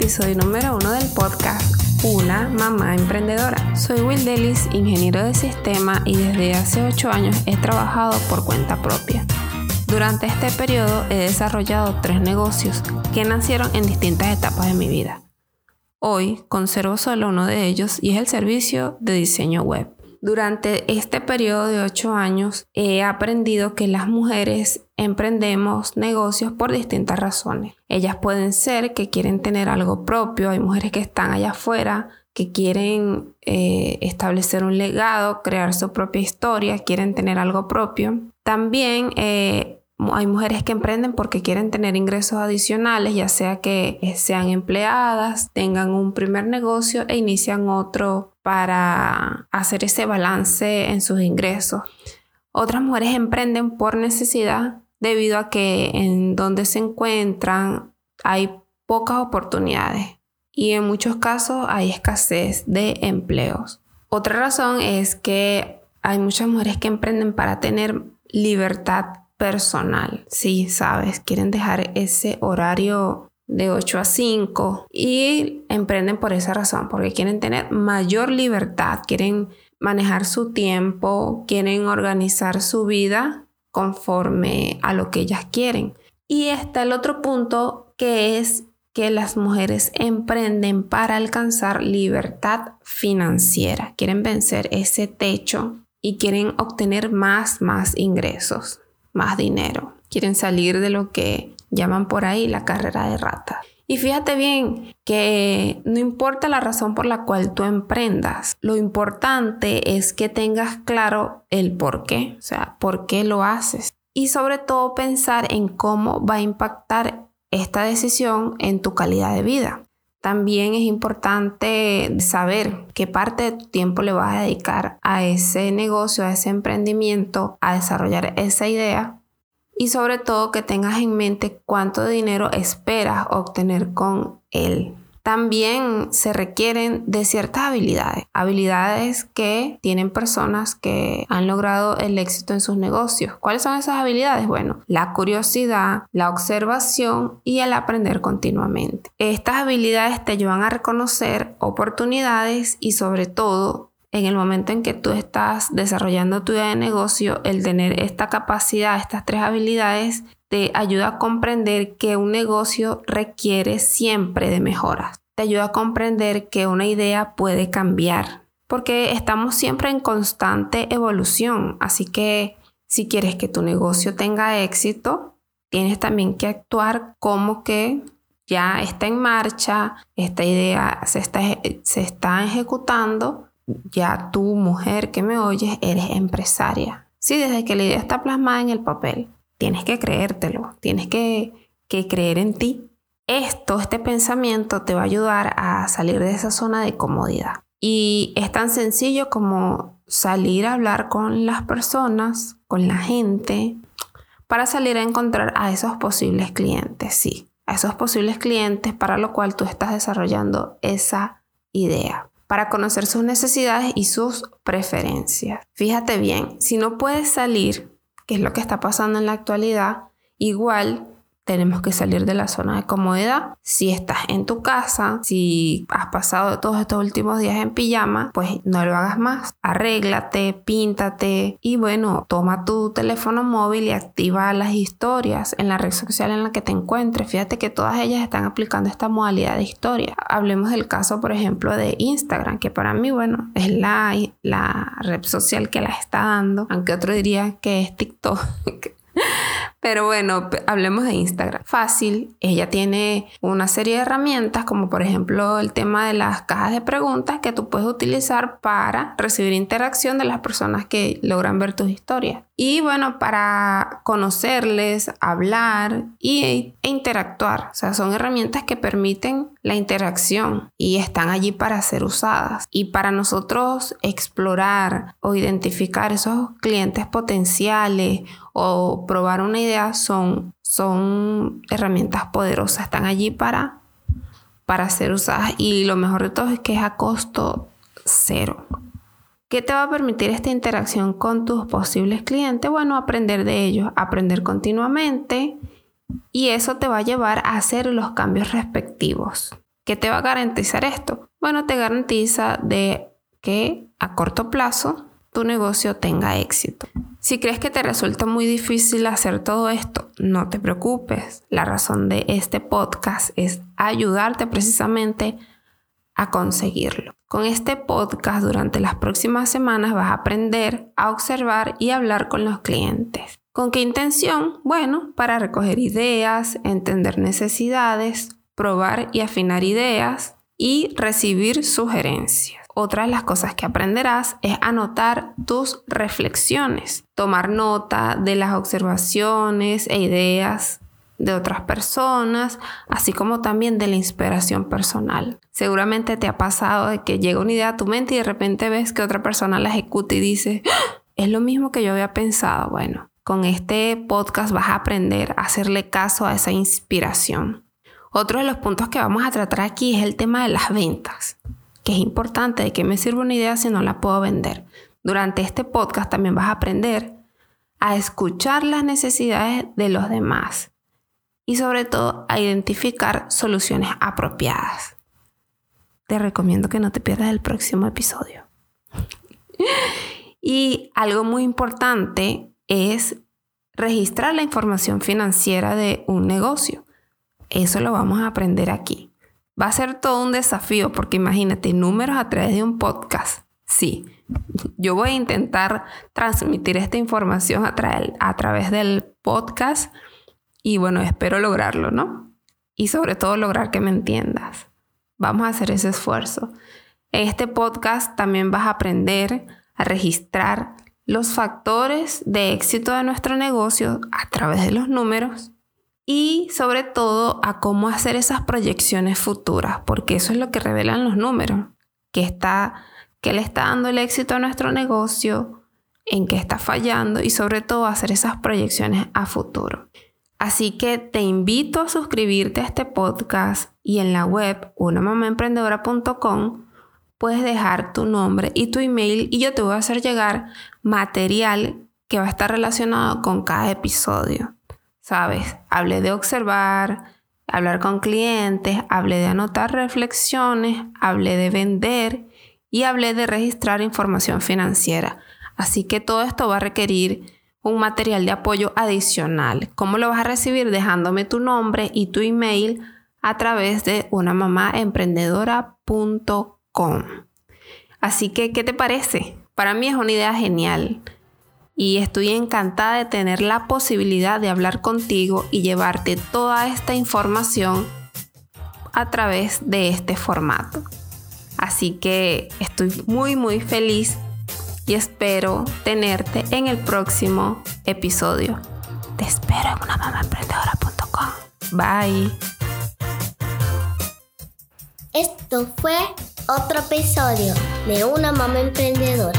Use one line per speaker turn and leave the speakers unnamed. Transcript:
episodio número uno del podcast Una Mamá Emprendedora. Soy Will Delis, ingeniero de sistema y desde hace 8 años he trabajado por cuenta propia. Durante este periodo he desarrollado tres negocios que nacieron en distintas etapas de mi vida. Hoy conservo solo uno de ellos y es el servicio de diseño web. Durante este periodo de ocho años he aprendido que las mujeres emprendemos negocios por distintas razones. Ellas pueden ser que quieren tener algo propio, hay mujeres que están allá afuera que quieren eh, establecer un legado, crear su propia historia, quieren tener algo propio. También eh, hay mujeres que emprenden porque quieren tener ingresos adicionales, ya sea que sean empleadas, tengan un primer negocio e inician otro para hacer ese balance en sus ingresos. Otras mujeres emprenden por necesidad debido a que en donde se encuentran hay pocas oportunidades y en muchos casos hay escasez de empleos. Otra razón es que hay muchas mujeres que emprenden para tener libertad personal. Sí, sabes, quieren dejar ese horario de 8 a 5 y emprenden por esa razón, porque quieren tener mayor libertad, quieren manejar su tiempo, quieren organizar su vida conforme a lo que ellas quieren. Y está el otro punto que es que las mujeres emprenden para alcanzar libertad financiera, quieren vencer ese techo y quieren obtener más, más ingresos, más dinero, quieren salir de lo que llaman por ahí la carrera de rata. Y fíjate bien que no importa la razón por la cual tú emprendas, lo importante es que tengas claro el por qué, o sea, por qué lo haces. Y sobre todo pensar en cómo va a impactar esta decisión en tu calidad de vida. También es importante saber qué parte de tu tiempo le vas a dedicar a ese negocio, a ese emprendimiento, a desarrollar esa idea y sobre todo que tengas en mente cuánto dinero esperas obtener con él. También se requieren de ciertas habilidades, habilidades que tienen personas que han logrado el éxito en sus negocios. ¿Cuáles son esas habilidades? Bueno, la curiosidad, la observación y el aprender continuamente. Estas habilidades te ayudan a reconocer oportunidades y sobre todo en el momento en que tú estás desarrollando tu idea de negocio, el tener esta capacidad, estas tres habilidades, te ayuda a comprender que un negocio requiere siempre de mejoras. Te ayuda a comprender que una idea puede cambiar, porque estamos siempre en constante evolución. Así que si quieres que tu negocio tenga éxito, tienes también que actuar como que ya está en marcha, esta idea se está, se está ejecutando ya tú, mujer que me oyes, eres empresaria. Sí, desde que la idea está plasmada en el papel, tienes que creértelo, tienes que, que creer en ti. Esto, este pensamiento te va a ayudar a salir de esa zona de comodidad. Y es tan sencillo como salir a hablar con las personas, con la gente, para salir a encontrar a esos posibles clientes, sí, a esos posibles clientes para lo cual tú estás desarrollando esa idea para conocer sus necesidades y sus preferencias. Fíjate bien, si no puedes salir, que es lo que está pasando en la actualidad, igual tenemos que salir de la zona de comodidad. Si estás en tu casa, si has pasado todos estos últimos días en pijama, pues no lo hagas más. Arréglate, píntate y bueno, toma tu teléfono móvil y activa las historias en la red social en la que te encuentres. Fíjate que todas ellas están aplicando esta modalidad de historia. Hablemos del caso, por ejemplo, de Instagram, que para mí, bueno, es la, la red social que la está dando, aunque otro diría que es TikTok. Pero bueno, hablemos de Instagram. Fácil, ella tiene una serie de herramientas como por ejemplo el tema de las cajas de preguntas que tú puedes utilizar para recibir interacción de las personas que logran ver tus historias. Y bueno, para conocerles, hablar y, e interactuar. O sea, son herramientas que permiten la interacción y están allí para ser usadas. Y para nosotros explorar o identificar esos clientes potenciales o probar una idea son, son herramientas poderosas. Están allí para, para ser usadas. Y lo mejor de todo es que es a costo cero. ¿Qué te va a permitir esta interacción con tus posibles clientes? Bueno, aprender de ellos, aprender continuamente y eso te va a llevar a hacer los cambios respectivos ¿Qué te va a garantizar esto? Bueno, te garantiza de que a corto plazo tu negocio tenga éxito. Si crees que te resulta muy difícil hacer todo esto, no te preocupes. La razón de este podcast es ayudarte precisamente a conseguirlo. Con este podcast durante las próximas semanas vas a aprender a observar y hablar con los clientes. ¿Con qué intención? Bueno, para recoger ideas, entender necesidades, probar y afinar ideas y recibir sugerencias. Otra de las cosas que aprenderás es anotar tus reflexiones, tomar nota de las observaciones e ideas de otras personas, así como también de la inspiración personal. Seguramente te ha pasado de que llega una idea a tu mente y de repente ves que otra persona la ejecuta y dice, ¡Ah! es lo mismo que yo había pensado. Bueno, con este podcast vas a aprender a hacerle caso a esa inspiración. Otro de los puntos que vamos a tratar aquí es el tema de las ventas que es importante, de qué me sirve una idea si no la puedo vender. Durante este podcast también vas a aprender a escuchar las necesidades de los demás y sobre todo a identificar soluciones apropiadas. Te recomiendo que no te pierdas el próximo episodio. y algo muy importante es registrar la información financiera de un negocio. Eso lo vamos a aprender aquí. Va a ser todo un desafío porque imagínate números a través de un podcast. Sí, yo voy a intentar transmitir esta información a, través del podcast y bueno, espero lograrlo, ¿no? Y sobre todo lograr que me entiendas. Vamos a hacer ese esfuerzo. En este podcast también vas a aprender a registrar los factores de éxito de nuestro negocio a través de los números y sobre todo a cómo hacer esas proyecciones futuras, porque eso es lo que revelan los números, que está que le está dando el éxito a nuestro negocio, en qué está fallando y sobre todo hacer esas proyecciones a futuro. Así que te invito a suscribirte a este podcast y en la web unamamaemprendedora.com puedes dejar tu nombre y tu email y yo te voy a hacer llegar material que va a estar relacionado con cada episodio. ¿sabes? Hablé de observar, hablar con clientes, hablé de anotar reflexiones, hablé de vender y hablé de registrar información financiera. Así que todo esto va a requerir un material de apoyo adicional. ¿Cómo lo vas a recibir? Dejándome tu nombre y tu email a través de unamamaemprendedora.com. Así que, ¿qué te parece? Para mí es una idea genial y estoy encantada de tener la posibilidad de hablar contigo y llevarte toda esta información a través de este formato. Así que estoy muy muy feliz y espero tenerte en el próximo episodio. Te espero en unamamaemprendedora.com. Bye.
Esto fue otro episodio de Una Mamá Emprendedora.